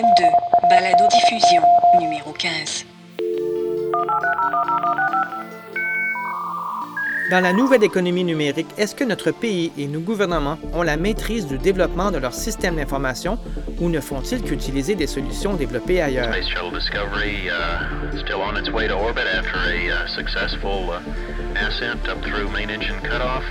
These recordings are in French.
M2, balado diffusion, numéro 15. Dans la nouvelle économie numérique, est-ce que notre pays et nos gouvernements ont la maîtrise du développement de leur système d'information ou ne font-ils qu'utiliser des solutions développées ailleurs? Space Shuttle Discovery still on its way to orbit after a successful ascent up through main engine cutoff.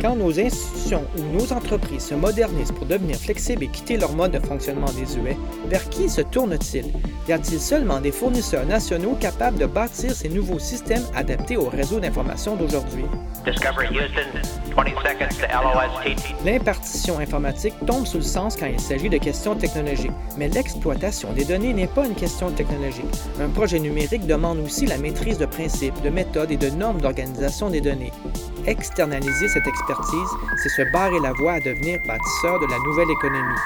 Quand nos institutions ou nos entreprises se modernisent pour devenir flexibles et quitter leur mode de fonctionnement désuet, vers qui se tournent-ils? Y a-t-il seulement des fournisseurs nationaux capables de bâtir ces nouveaux systèmes adaptés au réseau d'information d'aujourd'hui? Discovery Houston, 20 seconds to LOST. L'impartition informatique tombe sous le sens quand il s'agit de questions technologiques, mais l'exploitation des données n'est pas une question technologique. Un projet numérique demande aussi la maîtrise de principes, de méthodes et de normes d'organisation des données. Externaliser cette expertise, c'est se barrer la voie à devenir bâtisseur de la nouvelle économie.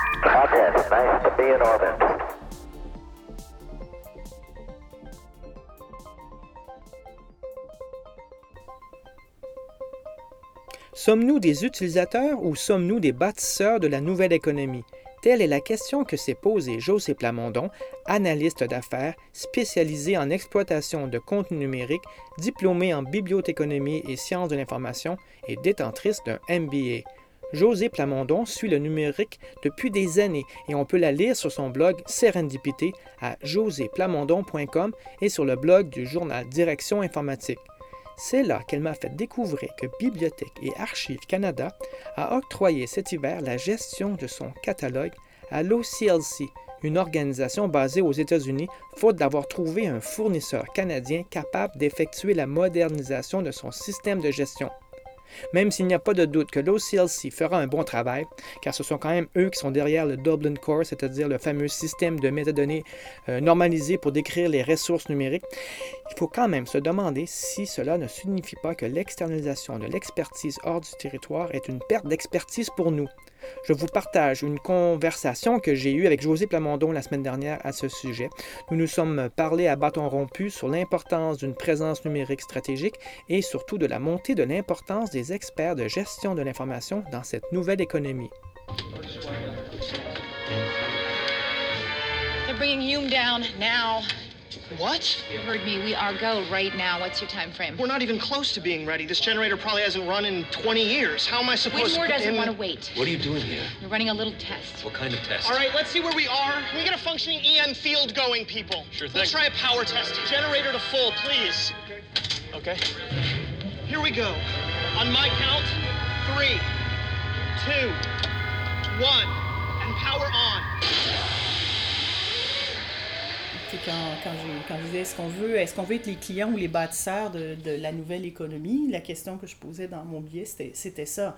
Sommes-nous des utilisateurs ou sommes-nous des bâtisseurs de la nouvelle économie? Telle est la question que s'est posée José Plamondon, analyste d'affaires spécialisé en exploitation de contenu numérique, diplômée en bibliothéconomie et sciences de l'information et détentrice d'un MBA. José Plamondon suit le numérique depuis des années et on peut la lire sur son blog Serendipité à joséplamondon.com et sur le blog du journal Direction informatique. C'est là qu'elle m'a fait découvrir que Bibliothèque et Archives Canada a octroyé cet hiver la gestion de son catalogue à l'OCLC, une organisation basée aux États-Unis, faute d'avoir trouvé un fournisseur canadien capable d'effectuer la modernisation de son système de gestion. Même s'il n'y a pas de doute que l'OCLC fera un bon travail, car ce sont quand même eux qui sont derrière le Dublin Core, c'est-à-dire le fameux système de métadonnées euh, normalisé pour décrire les ressources numériques, il faut quand même se demander si cela ne signifie pas que l'externalisation de l'expertise hors du territoire est une perte d'expertise pour nous. Je vous partage une conversation que j'ai eue avec José Plamondon la semaine dernière à ce sujet. Nous nous sommes parlé à bâton rompu sur l'importance d'une présence numérique stratégique et surtout de la montée de l'importance des experts de gestion de l'information dans cette nouvelle économie. Hume. What? You heard me. We are go right now. What's your time frame? We're not even close to being ready. This generator probably hasn't run in 20 years. How am I supposed Whitmore to put doesn't in- want to wait. What are you doing here? We're running a little test. What kind of test? All right, let's see where we are. Can we get a functioning EM field going, people? Sure thing. Let's try a power test. Generator to full, please. Okay. Here we go. On my count, three, two, one, and power on. Quand, je disais est-ce qu'on veut, est-ce veut être les clients ou les bâtisseurs de, la nouvelle économie, la question que je posais dans mon billet, c'était, c'était ça.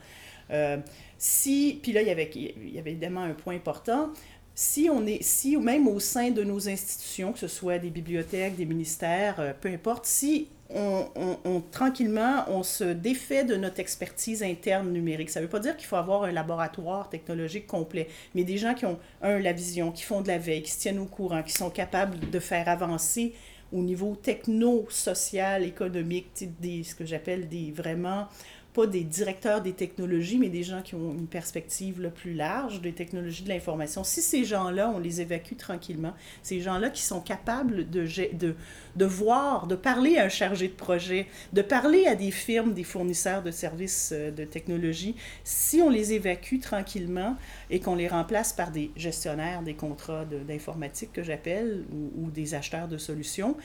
Euh, si, puis là, il y, avait, il y avait évidemment un point important. Si on est, si même au sein de nos institutions, que ce soit des bibliothèques, des ministères, euh, peu importe, si on, on- tranquillement, on se défait de notre expertise interne numérique. Ça ne veut pas dire qu'il faut avoir un laboratoire technologique complet, mais des gens qui ont, un, la vision, qui font de la veille, qui se tiennent au courant, qui sont capables de faire avancer au niveau techno-social, économique, tu sais, des, ce que j'appelle des vraiment pas des directeurs des technologies, mais des gens qui ont une perspective là, plus large des technologies de l'information. Si ces gens-là, on les évacue tranquillement, ces gens-là qui sont capables de, voir, de parler à un chargé de projet, de parler à des firmes, des fournisseurs de services euh, de technologie, si on les évacue tranquillement et qu'on les remplace par des gestionnaires des contrats d'informatique que j'appelle, ou des acheteurs de solutions,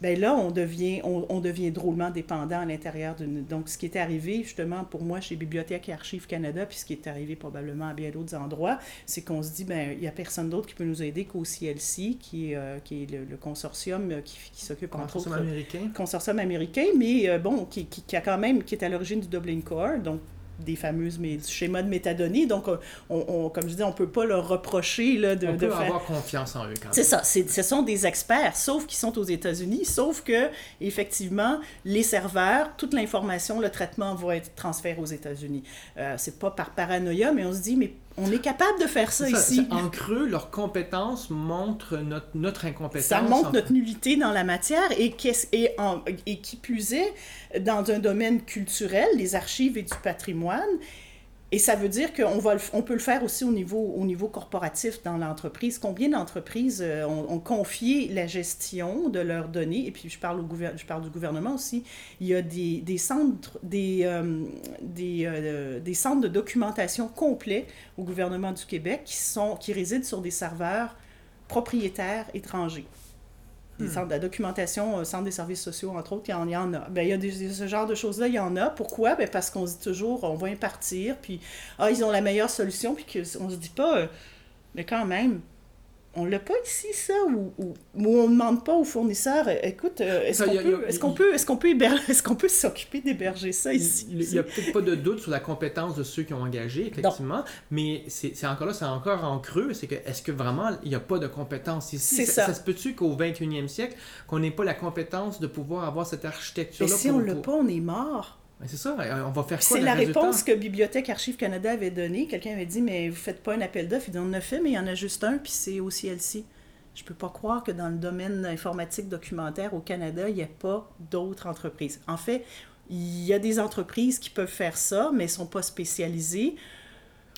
ben là, on devient, on, on devient drôlement dépendant à l'intérieur d'une... Donc, ce qui est arrivé, justement, pour moi, chez Bibliothèque et Archives Canada, puis ce qui est arrivé probablement à bien d'autres endroits, c'est qu'on se dit, ben il n'y a personne d'autre qui peut nous aider qu'au CLC, qui est, euh, qui est le, le consortium euh, qui, qui s'occupe, entre Consortium autres, américain. consortium américain, mais euh, bon, qui, qui, qui a quand même, qui est à l'origine du Dublin Core, donc des fameuses mé- du schéma de métadonnées. Donc, on, on- comme je dis, on peut pas leur reprocher là, de, On de peut faire... avoir confiance en eux quand même. C'est ça, c'est- ce sont des experts, sauf qu'ils sont aux États-Unis, sauf que, effectivement, les serveurs, toute l'information, le traitement va être transféré aux États-Unis. Euh, c'est pas par paranoïa, mais on se dit, mais on est capable de faire ça, Ça, ici. ça, en creux, leurs compétences montrent notre, notre incompétence. Ça montre en- notre nullité dans la matière et, qu'est-ce- et, en- et qui plus est, dans un domaine culturel, les archives et du patrimoine, Et ça veut dire qu'on va on peut le faire aussi au niveau, au niveau corporatif dans l'entreprise. Combien d'entreprises euh, ont, confié la gestion de leurs données, et puis je parle, au du gouvernement aussi, il y a euh, euh, des centres de documentation complets au gouvernement du Québec qui, sont, qui résident sur des serveurs propriétaires étrangers. Des centres de la documentation, euh, centres des services sociaux, entre autres, il y en, il y en a. Ben, il y a des, ce genre de choses-là, il y en a. Pourquoi? Ben, parce qu'on se dit toujours, on va impartir, puis ah, ils ont la meilleure solution, puis qu'on se dit pas, euh, mais quand même, on l'a pas ici, ça, ou, ou, ou on ne demande pas aux fournisseurs, écoute, est-ce qu'on peut, qu'on peut, est-ce qu'on peut, est-ce qu'on peut s'occuper d'héberger ça ici? Il n'y a peut-être pas de doute sur la compétence de ceux qui ont engagé, effectivement, mais c'est encore là, c'est encore en creux, c'est que est-ce que vraiment il n'y a pas de compétence ici? C'est ça. Ça se peut-tu qu'au 21e siècle, qu'on n'ait pas la compétence de pouvoir avoir cette Mais architecture-là? si pour- on l'a pour- pas, on est mort. Ben, c'est ça, on va faire quoi? C'est la réponse que Bibliothèque Archives Canada avait donnée. Quelqu'un avait dit, mais vous faites pas un appel d'offres. Il dit, on en a fait, mais il y en a juste un, puis c'est au CLC. Je peux pas croire que dans le domaine informatique documentaire au Canada, il n'y a pas d'autres entreprises. En fait, il y a des entreprises qui peuvent faire ça, mais elles sont pas spécialisées.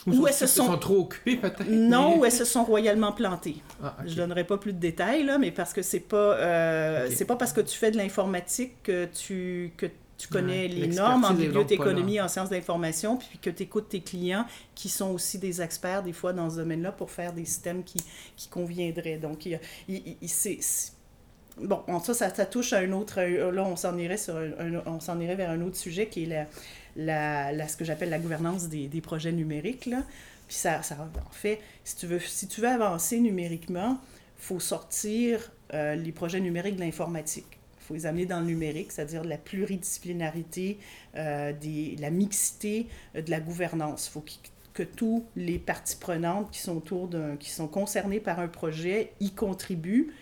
Ou Ou elles se ils sont- trop occupés, peut-être? Non, mais- ou elles se sont royalement plantées. Ah. Je donnerai pas plus de détails, là, mais parce que c'est pas, euh, c'est pas parce que tu fais de l'informatique que tu, que tu connais Ouais, les normes en bibliothéconomie, en sciences d'information, puis que tu écoutes tes clients qui sont aussi des experts, des fois, dans ce domaine-là, pour faire des systèmes qui, qui conviendraient. Donc, il c'est... Bon, ça, ça, ça touche à un autre... Là, on s'en irait, sur un- un- on s'en irait vers un autre sujet qui est la, la, la- ce que j'appelle la gouvernance des, des projets numériques. Là. Puis ça, ça, en fait, si tu veux, si tu veux avancer numériquement, il faut sortir euh, les projets numériques de l'informatique. Faut les amener dans le numérique, c'est-à-dire la pluridisciplinarité, euh, la mixité euh, de la gouvernance. Il faut que tous les parties prenantes qui sont autour qui sont concernées par un projet y contribuent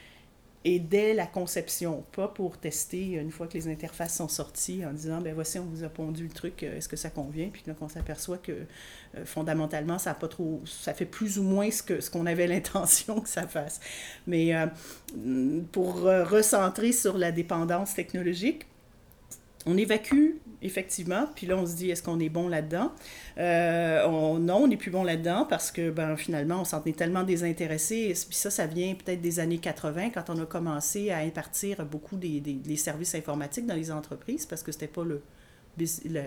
et dès la conception, pas pour tester une fois que les interfaces sont sorties en disant ben voici on vous a pondu le truc, euh, est-ce que ça convient? Puis là qu'on s'aperçoit que euh, fondamentalement ça a pas trop ça fait plus ou moins ce que ce qu'on avait l'intention que ça fasse. Mais euh, pour recentrer sur la dépendance technologique, on évacue effectivement, puis là on se dit est-ce qu'on est bon là-dedans? Euh, on, Non, on n'est plus bon là-dedans parce que ben, finalement on s'en est tellement désintéressé. Puis ça, ça vient peut-être des années 80 quand on a commencé à impartir beaucoup des, des, des services informatiques dans les entreprises parce que c'était pas le, bus- le,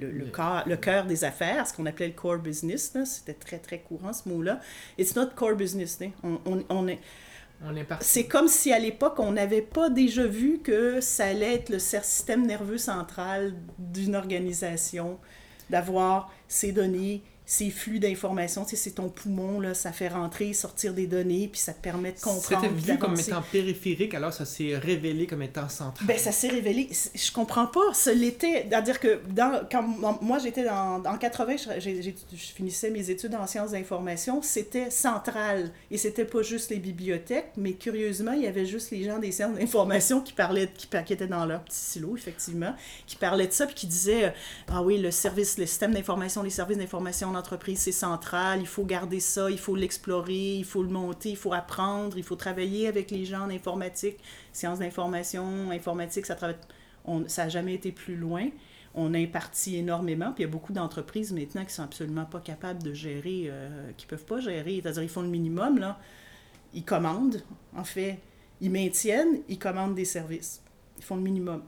le, le, cœur, le cœur des affaires, ce qu'on appelait le core business. C'était très très courant ce mot-là. It's not core business. hein. On, on, on est. c'est comme si à l'époque, on n'avait pas déjà vu que ça allait être le système nerveux central d'une organisation, d'avoir ces données, ces flux d'informations. Tu sais, c'est ton poumon, là, ça fait rentrer, sortir des données, puis ça te permet de comprendre. C'était vu comme étant périphérique, alors ça s'est révélé comme étant central. Ben, ça s'est révélé. Je comprends pas. Ce l'était. C'est-à-dire que dans, quand moi, j'étais dans, en 80, je, j'ai- je finissais mes études en sciences d'information, c'était central. Et c'était pas juste les bibliothèques, mais curieusement, il y avait juste les gens des sciences d'information qui parlaient, qui, qui étaient dans leur petit silo, effectivement, qui parlaient de ça, puis qui disaient euh, Ah oui, le service, le système d'information, les services d'information d'entreprise, c'est central, il faut garder ça, il faut l'explorer, il faut le monter, il faut apprendre, il faut travailler avec les gens en informatique, sciences d'information, informatique, ça travaille. On, ça n'a jamais été plus loin. On a imparti énormément, puis il y a beaucoup d'entreprises maintenant qui sont absolument pas capables de gérer, euh, qui peuvent pas gérer. C'est-à-dire, ils font le minimum, là. Ils commandent, en fait. Ils maintiennent, ils commandent des services. Ils font le minimum.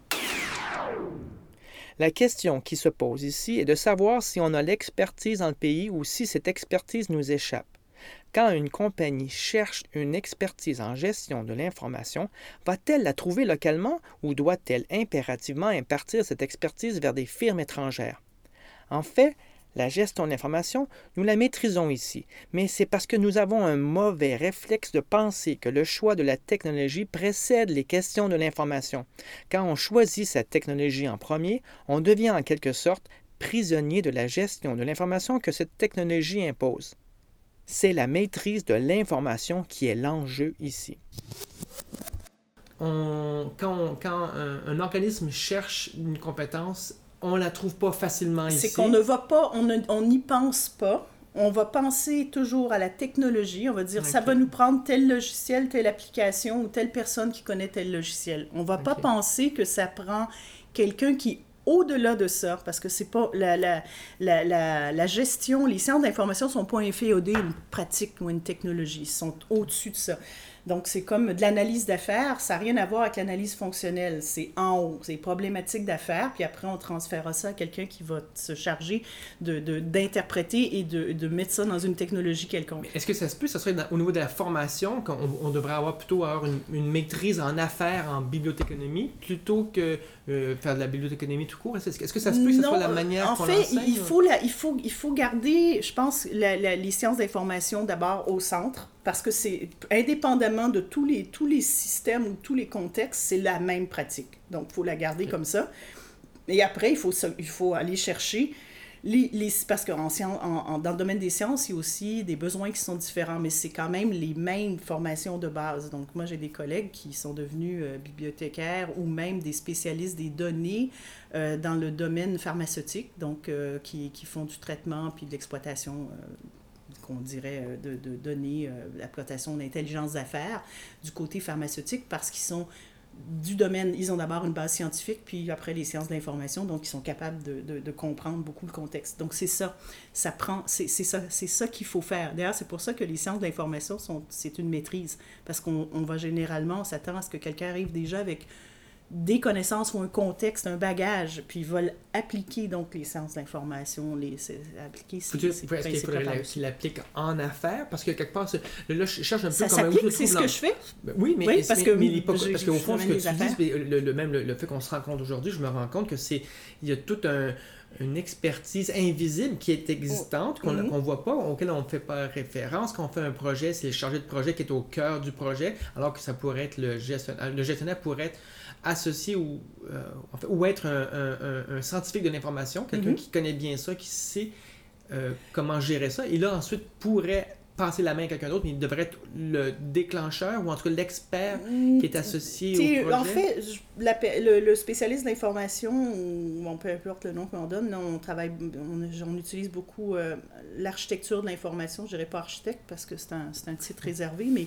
La question qui se pose ici est de savoir si on a l'expertise dans le pays ou si cette expertise nous échappe. Quand une compagnie cherche une expertise en gestion de l'information, va-t-elle la trouver localement ou doit-elle impérativement impartir cette expertise vers des firmes étrangères? En fait, la gestion de l'information, nous la maîtrisons ici, mais c'est parce que nous avons un mauvais réflexe de penser que le choix de la technologie précède les questions de l'information. Quand on choisit cette technologie en premier, on devient en quelque sorte prisonnier de la gestion de l'information que cette technologie impose. C'est la maîtrise de l'information qui est l'enjeu ici. Quand un organisme cherche une compétence, on la trouve pas facilement ici. C'est qu'on ne va pas, on n'y pense pas. On va penser toujours à la technologie. On va dire, ça va nous prendre tel logiciel, telle application ou telle personne qui connaît tel logiciel. On va pas penser que ça prend quelqu'un qui au-delà de ça, parce que c'est pas la, la, la, la, gestion, les sciences d'information sont pas inféodés à une pratique ou une technologie, ils sont au-dessus de ça. Donc, c'est comme de l'analyse d'affaires, ça n'a rien à voir avec l'analyse fonctionnelle. C'est en haut, c'est problématique d'affaires, puis après, on transférera ça à quelqu'un qui va se charger d'interpréter de, d'interpréter et de, de, mettre ça dans une technologie quelconque. Est-ce que ça se peut, ça serait dans, au niveau de la formation, qu'on on devrait avoir plutôt avoir une, une, maîtrise en affaires, en bibliothéconomie, plutôt que euh, faire de la bibliothéconomie tout court? Est-ce est que ça se peut que ce soit la manière En fait, il faut, la, il, faut, il faut garder, je pense, la, la, les sciences d'information d'abord au centre, parce que c'est indépendamment de tous les, tous les systèmes ou tous les contextes, c'est la même pratique. Donc, il faut la garder comme ça. Et après, il faut, il faut aller chercher les, les, parce que en, en, dans le domaine des sciences, il y a aussi des besoins qui sont différents, mais c'est quand même les mêmes formations de base. Donc, moi, j'ai des collègues qui sont devenus euh, bibliothécaires ou même des spécialistes des données euh, dans le domaine pharmaceutique, donc euh, qui, qui, font du traitement puis de l'exploitation qu'on dirait de, de données, l'exploitation d'intelligence d'affaires du côté pharmaceutique parce qu'ils sont du domaine, ils ont d'abord une base scientifique, puis après les sciences de l'information, donc ils sont capables de, de, comprendre beaucoup le contexte. Donc c'est ça, ça prend, c'est ça, c'est ça qu'il faut faire. D'ailleurs, c'est pour ça que les sciences de l'information sont, c'est une maîtrise, parce qu'on on va généralement, on s'attend à ce que quelqu'un arrive déjà avec des connaissances ou un contexte, un bagage, puis ils veulent appliquer donc les sciences d'information, les appliquer ces, Est-ce qu'il faudrait qu'il l'applique en affaires? Parce que quelque part, là, je cherche un peu ça comment... c'est ce que je fais. Oui, mais, oui, parce, que, mais, mais parce qu'au fond, ce que tu dis, le, le, même le, le, fait qu'on se rencontre aujourd'hui, je me rends compte que c'est... Il y a tout un une expertise invisible qui est existante, qu'on ne mm -hmm. voit pas, auquel on ne fait pas référence. Quand on fait un projet, c'est le chargé de projet qui est au cœur du projet, alors que ça pourrait être le gestionnaire. Le gestionnaire pourrait être associé ou, euh, en fait, ou être un, un, un scientifique de l'information, quelqu'un mm -hmm. qui connaît bien ça, qui sait euh, comment gérer ça, et là ensuite pourrait passer la main à quelqu'un d'autre, mais il devrait être le déclencheur ou en tout cas l'expert qui est associé au projet. En fait, la, le, le, spécialiste d'information, ou on peu importe le nom qu'on donne, on travaille, on, on utilise beaucoup euh, l'architecture de l'information. Je dirais pas architecte parce que c'est un, un, titre réservé, mais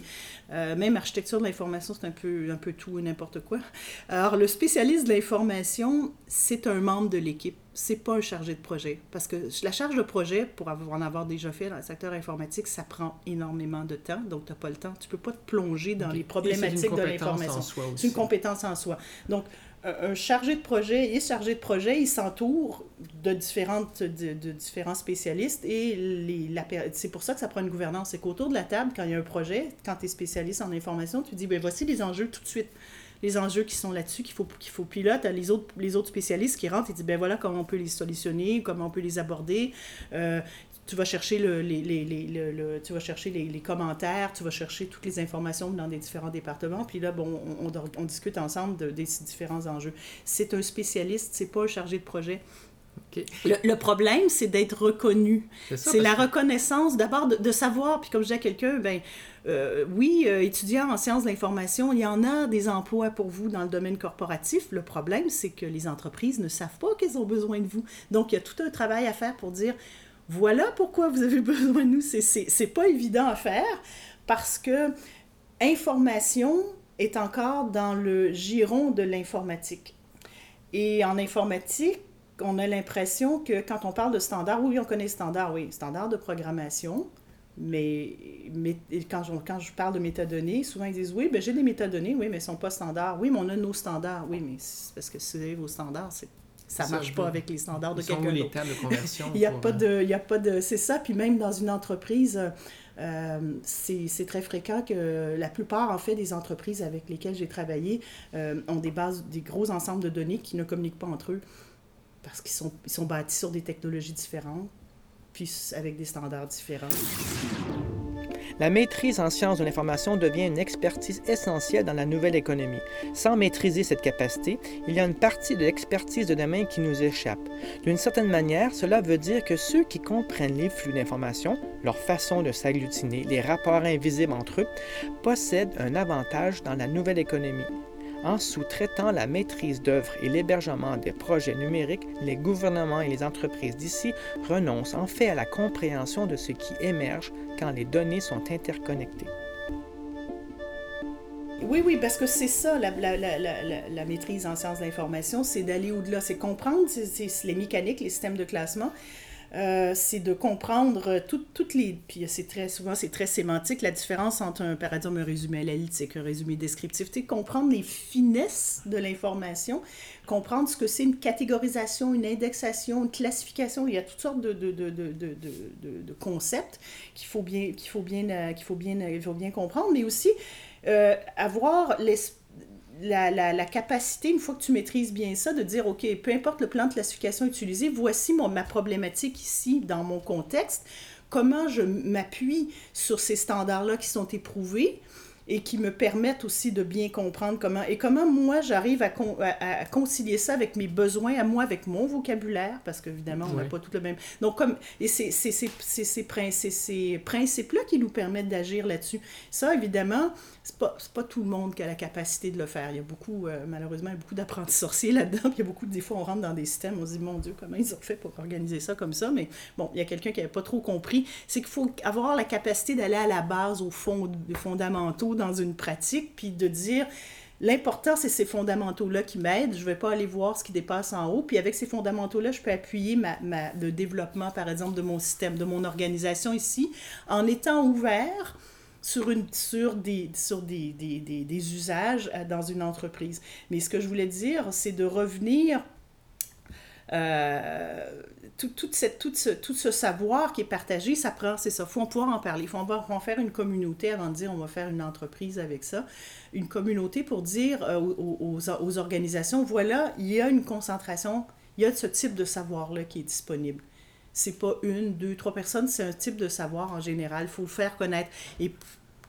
euh, même architecture de l'information, c'est un peu, un peu tout et n'importe quoi. Alors, le spécialiste de l'information, c'est un membre de l'équipe c'est pas un chargé de projet. Parce que la charge de projet, pour en avoir déjà fait dans le secteur informatique, ça prend énormément de temps. Donc, tu n'as pas le temps. Tu peux pas te plonger dans okay. les problématiques de l'information. C'est une compétence en soi. Donc, un chargé de projet, il est chargé de projet, il s'entoure de, différentes, de, de, différents spécialistes et les, c'est pour ça que ça prend une gouvernance. C'est qu'autour de la table, quand il y a un projet, quand tu es spécialiste en information, tu dis, ben voici les enjeux tout de suite les enjeux qui sont là-dessus qu'il faut, qu'il faut piloter. Les autres, les autres spécialistes qui rentrent et disent, ben voilà comment on peut les solutionner, comment on peut les aborder. Euh, tu vas chercher, le, les, les, les, le, tu vas chercher les, commentaires, tu vas chercher toutes les informations dans des différents départements, puis là, bon, on, on, on discute ensemble de, des différents enjeux. C'est un spécialiste, c'est pas un chargé de projet. Okay. Le, le, problème, c'est d'être reconnu. C'est la que... reconnaissance, d'abord, de, de, savoir, puis comme je dis à quelqu'un, ben, euh, oui, euh, étudiant en sciences de l'information, il y en a des emplois pour vous dans le domaine corporatif. Le problème, c'est que les entreprises ne savent pas qu'elles ont besoin de vous. Donc, il y a tout un travail à faire pour dire, voilà pourquoi vous avez besoin de nous. C'est pas évident à faire parce que information est encore dans le giron de l'informatique. Et en informatique, on a l'impression que quand on parle de standard, oui, on connaît standard, oui, standard de programmation, mais, mais quand, je, quand je parle de métadonnées, souvent ils disent oui, ben j'ai des métadonnées, oui, mais elles ne sont pas standards. Oui, mais on a nos standards. Oui, mais parce que si vous avez vos standards, ça ne marche pas avec les standards de quelqu'un d'autre. les tables de conversion? il n'y a, pas de, il y a pas de... C'est ça, puis même dans une entreprise, euh, c'est très fréquent que la plupart, en fait, des entreprises avec lesquelles j'ai travaillé euh, ont des bases, des gros ensembles de données qui ne communiquent pas entre eux parce qu'ils sont, bâtis sur des technologies différentes, puis avec des standards différents. La maîtrise en sciences de l'information devient une expertise essentielle dans la nouvelle économie. Sans maîtriser cette capacité, il y a une partie de l'expertise de domaine qui nous échappe. D'une certaine manière, cela veut dire que ceux qui comprennent les flux d'informations, leur façon de s'agglutiner, les rapports invisibles entre eux, possèdent un avantage dans la nouvelle économie. En sous-traitant la maîtrise d'œuvre et l'hébergement des projets numériques, les gouvernements et les entreprises d'ici renoncent en fait à la compréhension de ce qui émerge quand les données sont interconnectées. Oui, oui, parce que c'est ça, la, maîtrise en sciences de l'information, c'est d'aller au-delà, c'est comprendre les mécaniques, les systèmes de classement, euh, c'est de comprendre toutes les. Puis c'est très souvent, c'est très sémantique, la différence entre un paradigme, un résumé analytique, un résumé descriptif. Tu comprendre les finesses de l'information, comprendre ce que c'est une catégorisation, une indexation, une classification. Il y a toutes sortes de, de, de, de concepts qu'il faut bien, qu'il faut bien, euh, qu'il faut bien, il faut bien comprendre, mais aussi euh, avoir l'esprit la, la, la, capacité, une fois que tu maîtrises bien ça, de dire, OK, peu importe le plan de classification utilisé, voici mon, ma problématique ici, dans mon contexte, comment je m'appuie sur ces standards-là qui sont éprouvés et qui me permettent aussi de bien comprendre comment et comment moi j'arrive à, à, concilier ça avec mes besoins à moi avec mon vocabulaire parce qu'évidemment on n'a pas tout le même. Donc comme et c'est ces, ces, ces, principes là qui nous permettent d'agir là-dessus. Ça évidemment c'est pas, pas tout le monde qui a la capacité de le faire il y a beaucoup euh, malheureusement il y a beaucoup d'apprentis sorciers là-dedans il y a beaucoup des fois on rentre dans des systèmes on se dit mon dieu comment ils ont fait pour organiser ça comme ça? Mais bon il y a quelqu'un qui n'avait pas trop compris c'est qu'il faut avoir la capacité d'aller à la base au fond des fondamentaux dans une pratique, puis de dire l'important, c'est ces fondamentaux-là qui m'aident. Je ne vais pas aller voir ce qui dépasse en haut. Puis avec ces fondamentaux-là, je peux appuyer ma, ma, le développement, par exemple, de mon système, de mon organisation ici, en étant ouvert sur, une, sur, des, sur des, des, des, des usages euh, dans une entreprise. Mais ce que je voulais dire, c'est de revenir euh, tout, cette, ce, tout ce savoir qui est partagé, ça prend, c'est ça, faut pouvoir en parler. Il faut en, faire une communauté avant de dire on va faire une entreprise avec ça. Une communauté pour dire euh, aux, aux, organisations, voilà, il y a une concentration, il y a ce type de savoir-là qui est disponible. C'est pas une, deux, trois personnes, c'est un type de savoir en général. Il faut le faire connaître. Et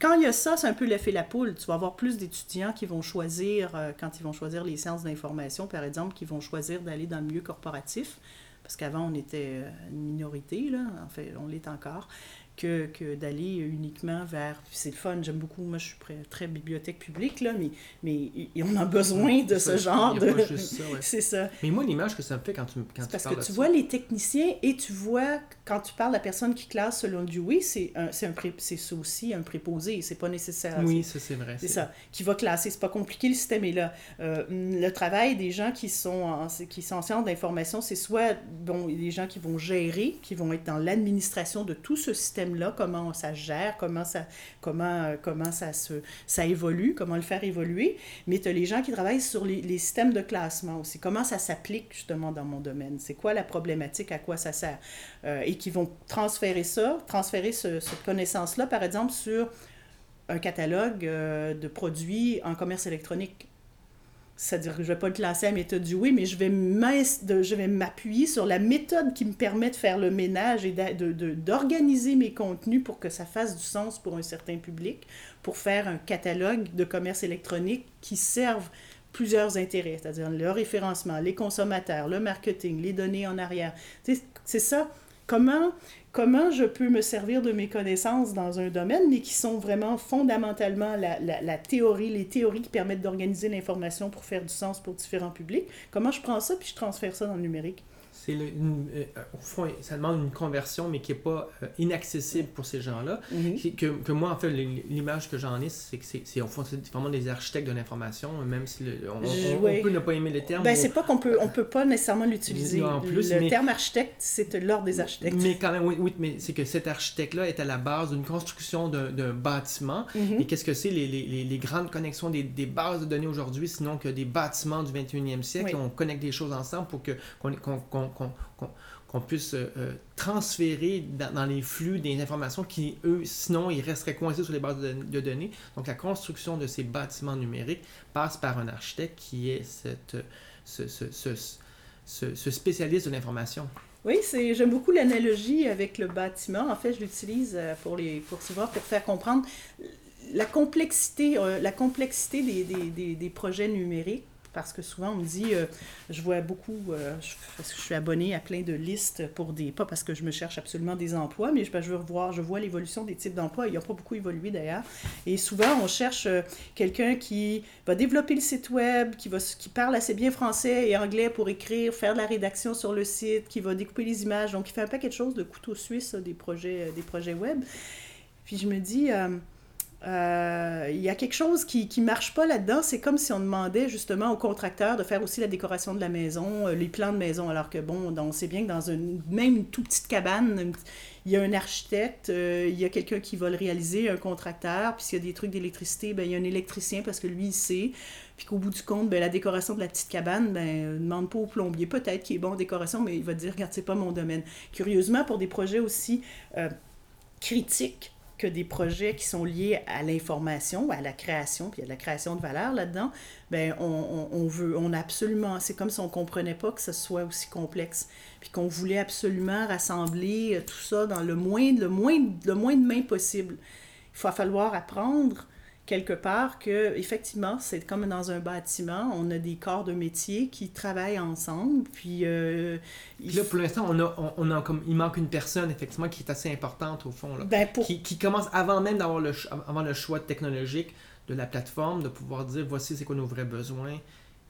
quand il y a ça, c'est un peu l'effet la poule. Tu vas avoir plus d'étudiants qui vont choisir, euh, quand ils vont choisir les sciences d'information, par exemple, qui vont choisir d'aller dans le milieu corporatif, parce qu'avant, on était euh, une minorité, là, en fait, on l'est encore que, que d'aller uniquement vers. C'est le fun, j'aime beaucoup. Moi, je suis très, très bibliothèque publique, là, mais, mais on a besoin de ce genre de. c'est ça. Mais moi, l'image que ça me fait quand tu, quand tu parce que tu vois les techniciens et tu vois, quand tu parles de la personne qui classe selon Dewey, c'est c'est aussi un préposé, c'est pas nécessaire. Oui, ça, c'est vrai. C'est ça, qui va classer. C'est pas compliqué, le système est là. Euh, le travail des gens qui sont en, qui sont en sciences d'information, c'est soit bon, des gens qui vont gérer, qui vont être dans l'administration de tout ce système là comment ça gère, comment ça, comment, euh, comment ça, se, ça évolue, comment le faire évoluer. Mais tu as les gens qui travaillent sur les, les, systèmes de classement aussi, comment ça s'applique justement dans mon domaine, c'est quoi la problématique, à quoi ça sert? Euh, et qui vont transférer ça, transférer ce, cette connaissance-là, par exemple, sur un catalogue euh, de produits en commerce électronique c'est-à-dire que je ne vais pas le classer à méthode du oui, mais je vais m'appuyer sur la méthode qui me permet de faire le ménage et d'organiser mes contenus pour que ça fasse du sens pour un certain public, pour faire un catalogue de commerce électronique qui serve plusieurs intérêts, c'est-à-dire le référencement, les consommateurs, le marketing, les données en arrière. C'est ça. Comment comment je peux me servir de mes connaissances dans un domaine, mais qui sont vraiment fondamentalement la, théorie, les théories qui permettent d'organiser l'information pour faire du sens pour différents publics. Comment je prends ça puis je transfère ça dans le numérique? C'est euh, au fond, ça demande une conversion, mais qui n'est pas euh, inaccessible pour ces gens-là. Mhm. que, que, moi, en fait, l'image que j'en ai, c'est que c'est au fond, c'est vraiment des architectes de l'information, même si on, peut ne pas aimer les termes. Ben, c'est pas qu'on peut, on peut pas nécessairement l'utiliser. En plus, le terme architecte, c'est l'ordre des architectes. Mais quand même, oui, oui mais c'est que cet architecte-là est à la base d'une construction d'un bâtiment. Mhm. Et qu'est-ce que c'est les, les, les, grandes connexions des, des, bases de données aujourd'hui, sinon que des bâtiments du 21e siècle, on connecte des choses ensemble pour que qu'on qu'on puisse euh, euh, transférer dans, les flux des informations qui, eux, sinon, ils resteraient coincés sur les bases de, données. Donc, la construction de ces bâtiments numériques passe par un architecte qui est cette, ce, ce, ce, spécialiste de l'information. Oui, j'aime beaucoup l'analogie avec le bâtiment. En fait, je l'utilise euh, pour, les, pour souvent pour faire comprendre la complexité, la complexité des, des, des projets numériques parce que souvent on me dit, euh, je vois beaucoup, euh, parce que je suis abonné à plein de listes pour des, pas parce que je me cherche absolument des emplois, mais je, je veux voir, je vois l'évolution des types d'emplois, ils n'ont pas beaucoup évolué d'ailleurs. Et souvent on cherche euh, quelqu'un qui va développer le site web, qui, parle assez bien français et anglais pour écrire, faire de la rédaction sur le site, qui va découper les images, donc il fait un paquet de choses de couteau suisse, des projets, des projets web. Puis je me dis il y a quelque chose qui ne marche pas là-dedans. C'est comme si on demandait justement aux contracteurs de faire aussi la décoration de la maison, euh, les plans de maison. Alors que, bon, on sait bien que dans une, même une toute petite cabane, il y a un architecte, euh, il y a quelqu'un qui va le réaliser, un contracteur. Puis s'il y a des trucs d'électricité, ben, il y a un électricien parce que lui, il sait. Puis qu'au bout du compte, ben, la décoration de la petite cabane, ben, ne demande pas au plombier. Peut-être qu'il est bon en décoration, mais il va dire, regarde, c'est pas mon domaine. Curieusement, pour des projets aussi critiques, que des projets qui sont liés à l'information, à la création, puis à la création de valeur là-dedans, ben on, on, veut, on a absolument, c'est comme si on comprenait pas que ce soit aussi complexe, puis qu'on voulait absolument rassembler euh, tout ça dans le moins, le moins, le moins de mains possible. Il va falloir apprendre quelque part que effectivement c'est comme dans un bâtiment on a des corps de métier qui travaillent ensemble puis, euh, là pour l'instant on a, on, a comme il manque une personne effectivement qui est assez importante au fond là, ben, qui, qui, commence avant même d'avoir le avant le choix technologique de la plateforme de pouvoir dire voici c'est quoi nos vrais besoins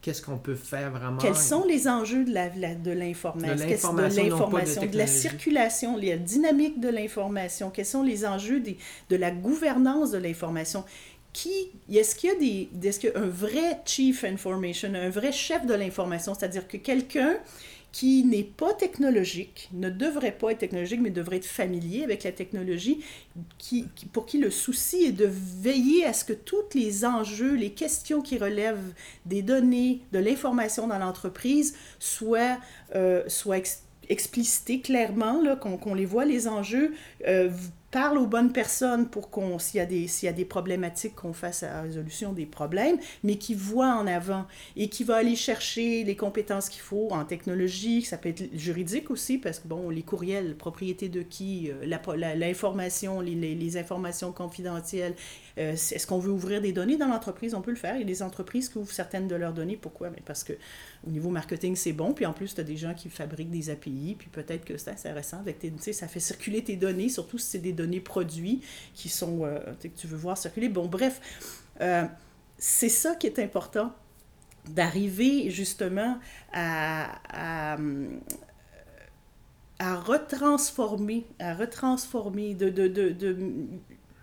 qu'est-ce qu'on peut faire vraiment. Quels sont les enjeux de l'information? De l'information de, de, la circulation la dynamique de l'information? Quels sont les enjeux des, de la gouvernance de l'information? Est-ce qu'il y a un vrai chief information, un vrai chef de l'information, c'est-à-dire que quelqu'un qui n'est pas technologique, ne devrait pas être technologique, mais devrait être familier avec la technologie, qui, pour qui le souci est de veiller à ce que tous les enjeux, les questions qui relèvent des données, de l'information dans l'entreprise soient, euh, soient explicités clairement, qu'on, les voit, les enjeux, euh, parle aux bonnes personnes pour qu'on, s'il y a des, y a des problématiques, qu'on fasse la résolution des problèmes, mais qui voit en avant et qui va aller chercher les compétences qu'il faut en technologie, ça peut être juridique aussi, parce que bon, les courriels, propriété de qui, euh, l'information, les, les, informations confidentielles, euh, est-ce qu'on veut ouvrir des données dans l'entreprise? On peut le faire. Il y a des entreprises qui ouvrent certaines de leurs données. Pourquoi? Mais parce que au niveau marketing, c'est bon. Puis en plus, tu as des gens qui fabriquent des API. Puis peut-être que c'est intéressant. Avec tes, ça fait circuler tes données, surtout si c'est des données produits qui sont, euh, que tu veux voir circuler. Bon, bref, euh, c'est ça qui est important d'arriver justement à, à, à, retransformer, à retransformer, de, de, de,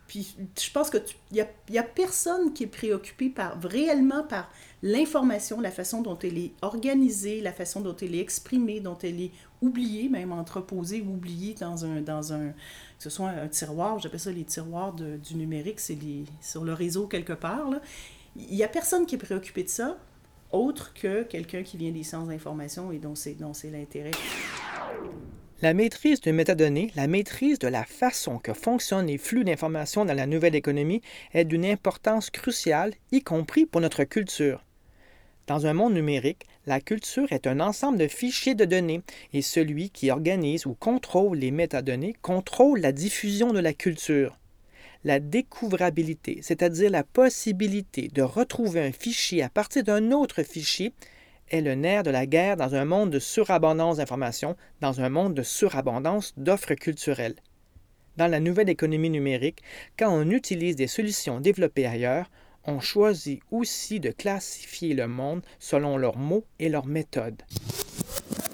puis je pense n'y a, y a personne qui est préoccupé par, réellement par l'information, la façon dont elle est organisée, la façon dont elle est exprimée, dont elle est oubliée, même entreposée, oubliée dans un, dans un que ce soit un tiroir, j'appelle ça les tiroirs du numérique, c'est sur le réseau quelque part. Il n'y a personne qui est préoccupé de ça, autre que quelqu'un qui vient des sciences d'information et dont c'est l'intérêt. La maîtrise de métadonnées, la maîtrise de la façon que fonctionnent les flux d'informations dans la nouvelle économie est d'une importance cruciale, y compris pour notre culture. Dans un monde numérique, la culture est un ensemble de fichiers de données et celui qui organise ou contrôle les métadonnées contrôle la diffusion de la culture. La découvrabilité, c'est-à-dire la possibilité de retrouver un fichier à partir d'un autre fichier, est le nerf de la guerre dans un monde de surabondance d'informations, dans un monde de surabondance d'offres culturelles. Dans la nouvelle économie numérique, quand on utilise des solutions développées ailleurs, on choisit aussi de classifier le monde selon leurs mots et leurs méthodes.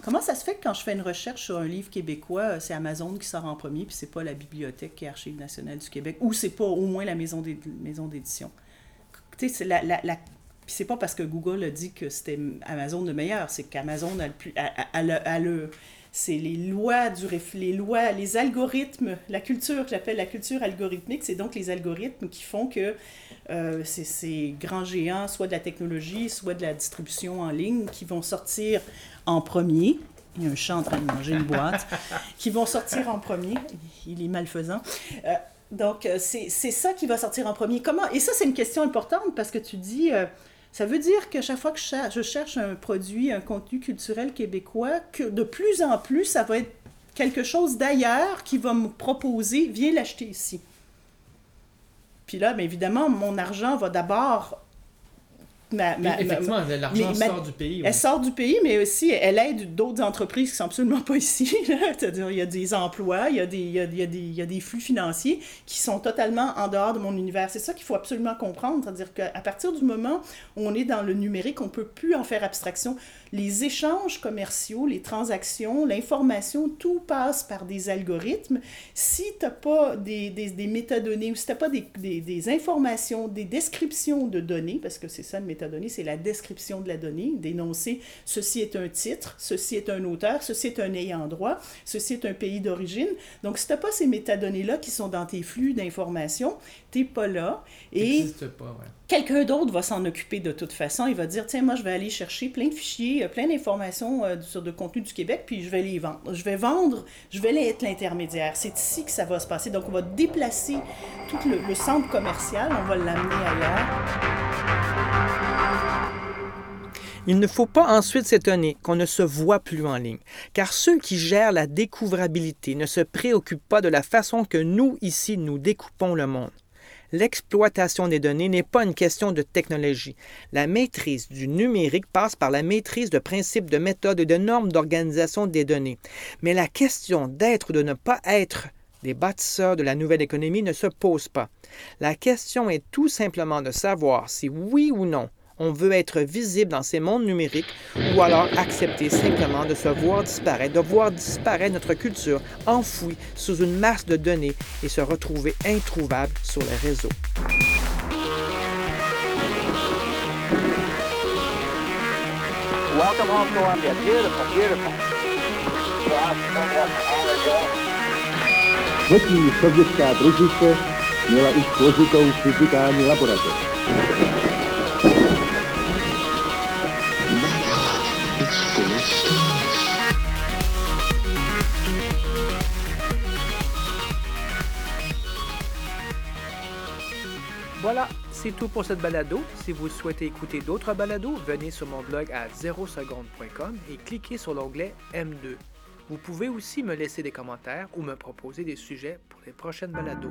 Comment ça se fait que quand je fais une recherche sur un livre québécois, c'est Amazon qui sort en premier, puis c'est pas la Bibliothèque est Archives nationales du Québec, ou c'est pas au moins la maison d'édition? Tu sais, puis c'est pas parce que Google a dit que c'était Amazon le meilleur, c'est qu'Amazon a le plus. A, le, c'est les lois du les lois, les algorithmes, la culture que j'appelle la culture algorithmique, c'est donc les algorithmes qui font que euh, ces grands géants, soit de la technologie, soit de la distribution en ligne, qui vont sortir en premier. Il y a un chat en train de manger une boîte. qui vont sortir en premier. Il est malfaisant. Euh, donc, euh, c'est ça qui va sortir en premier. Comment Et ça, c'est une question importante parce que tu dis, ça veut dire que chaque fois que je cherche un produit, un contenu culturel québécois, que de plus en plus, ça va être quelque chose d'ailleurs qui va me proposer, viens l'acheter ici. Puis là, bien évidemment, mon argent va d'abord ma, Effectivement, l'argent sort du pays. Elle sort du pays, mais aussi elle aide d'autres entreprises qui sont absolument pas ici. C'est-à-dire, il y a des emplois, il y a des, il y a, il y a des, il y a des flux financiers qui sont totalement en dehors de mon univers. C'est ça qu'il faut absolument comprendre. C'est-à-dire qu'à partir du moment où on est dans le numérique, on peut plus en faire abstraction. Les échanges commerciaux, les transactions, l'information, tout passe par des algorithmes. Si tu n'as pas des, des, des, métadonnées ou si tu n'as pas des, des, des, informations, des descriptions de données, parce que c'est ça le métadonnées, c'est la description de la donnée, d'énoncer ceci est un titre, ceci est un auteur, ceci est un ayant droit, ceci est un pays d'origine. Donc, si tu n'as pas ces métadonnées-là qui sont dans tes flux d'informations, tu n'es pas là. Et quelqu'un d'autre va s'en occuper de toute façon. Il va dire, tiens, moi, je vais aller chercher plein de fichiers, euh, plein d'informations euh, sur le contenu du Québec, puis je vais les vendre. Je vais vendre, je vais être l'intermédiaire. C'est ici que ça va se passer. Donc, on va déplacer tout le, le centre commercial, on va l'amener ailleurs. Il ne faut pas ensuite s'étonner qu'on ne se voit plus en ligne, car ceux qui gèrent la découvrabilité ne se préoccupent pas de la façon que nous, ici, nous découpons le monde. L'exploitation des données n'est pas une question de technologie. La maîtrise du numérique passe par la maîtrise de principes, de méthodes et de normes d'organisation des données. Mais la question d'être ou de ne pas être des bâtisseurs de la nouvelle économie ne se pose pas. La question est tout simplement de savoir si oui ou non on veut être visible dans ces mondes numériques ou alors accepter simplement de se voir disparaître, de voir disparaître notre culture enfouie sous une masse de données et se retrouver introuvable sur les réseaux. Welcome home, Columbia. Beautiful, beautiful. Třetí sovětská družice měla už složitou fyzikální laboratoř. Voilà, c'est tout pour cette balado. Si vous souhaitez écouter d'autres balados, venez sur mon blog à 0seconde.com et cliquez sur l'onglet M2. Vous pouvez aussi me laisser des commentaires ou me proposer des sujets pour les prochaines balados.